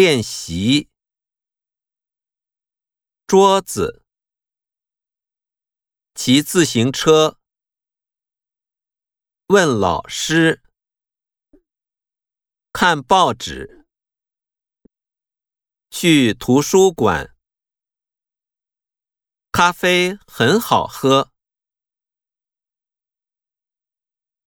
练习。桌子。骑自行车。问老师。看报纸。去图书馆。咖啡很好喝。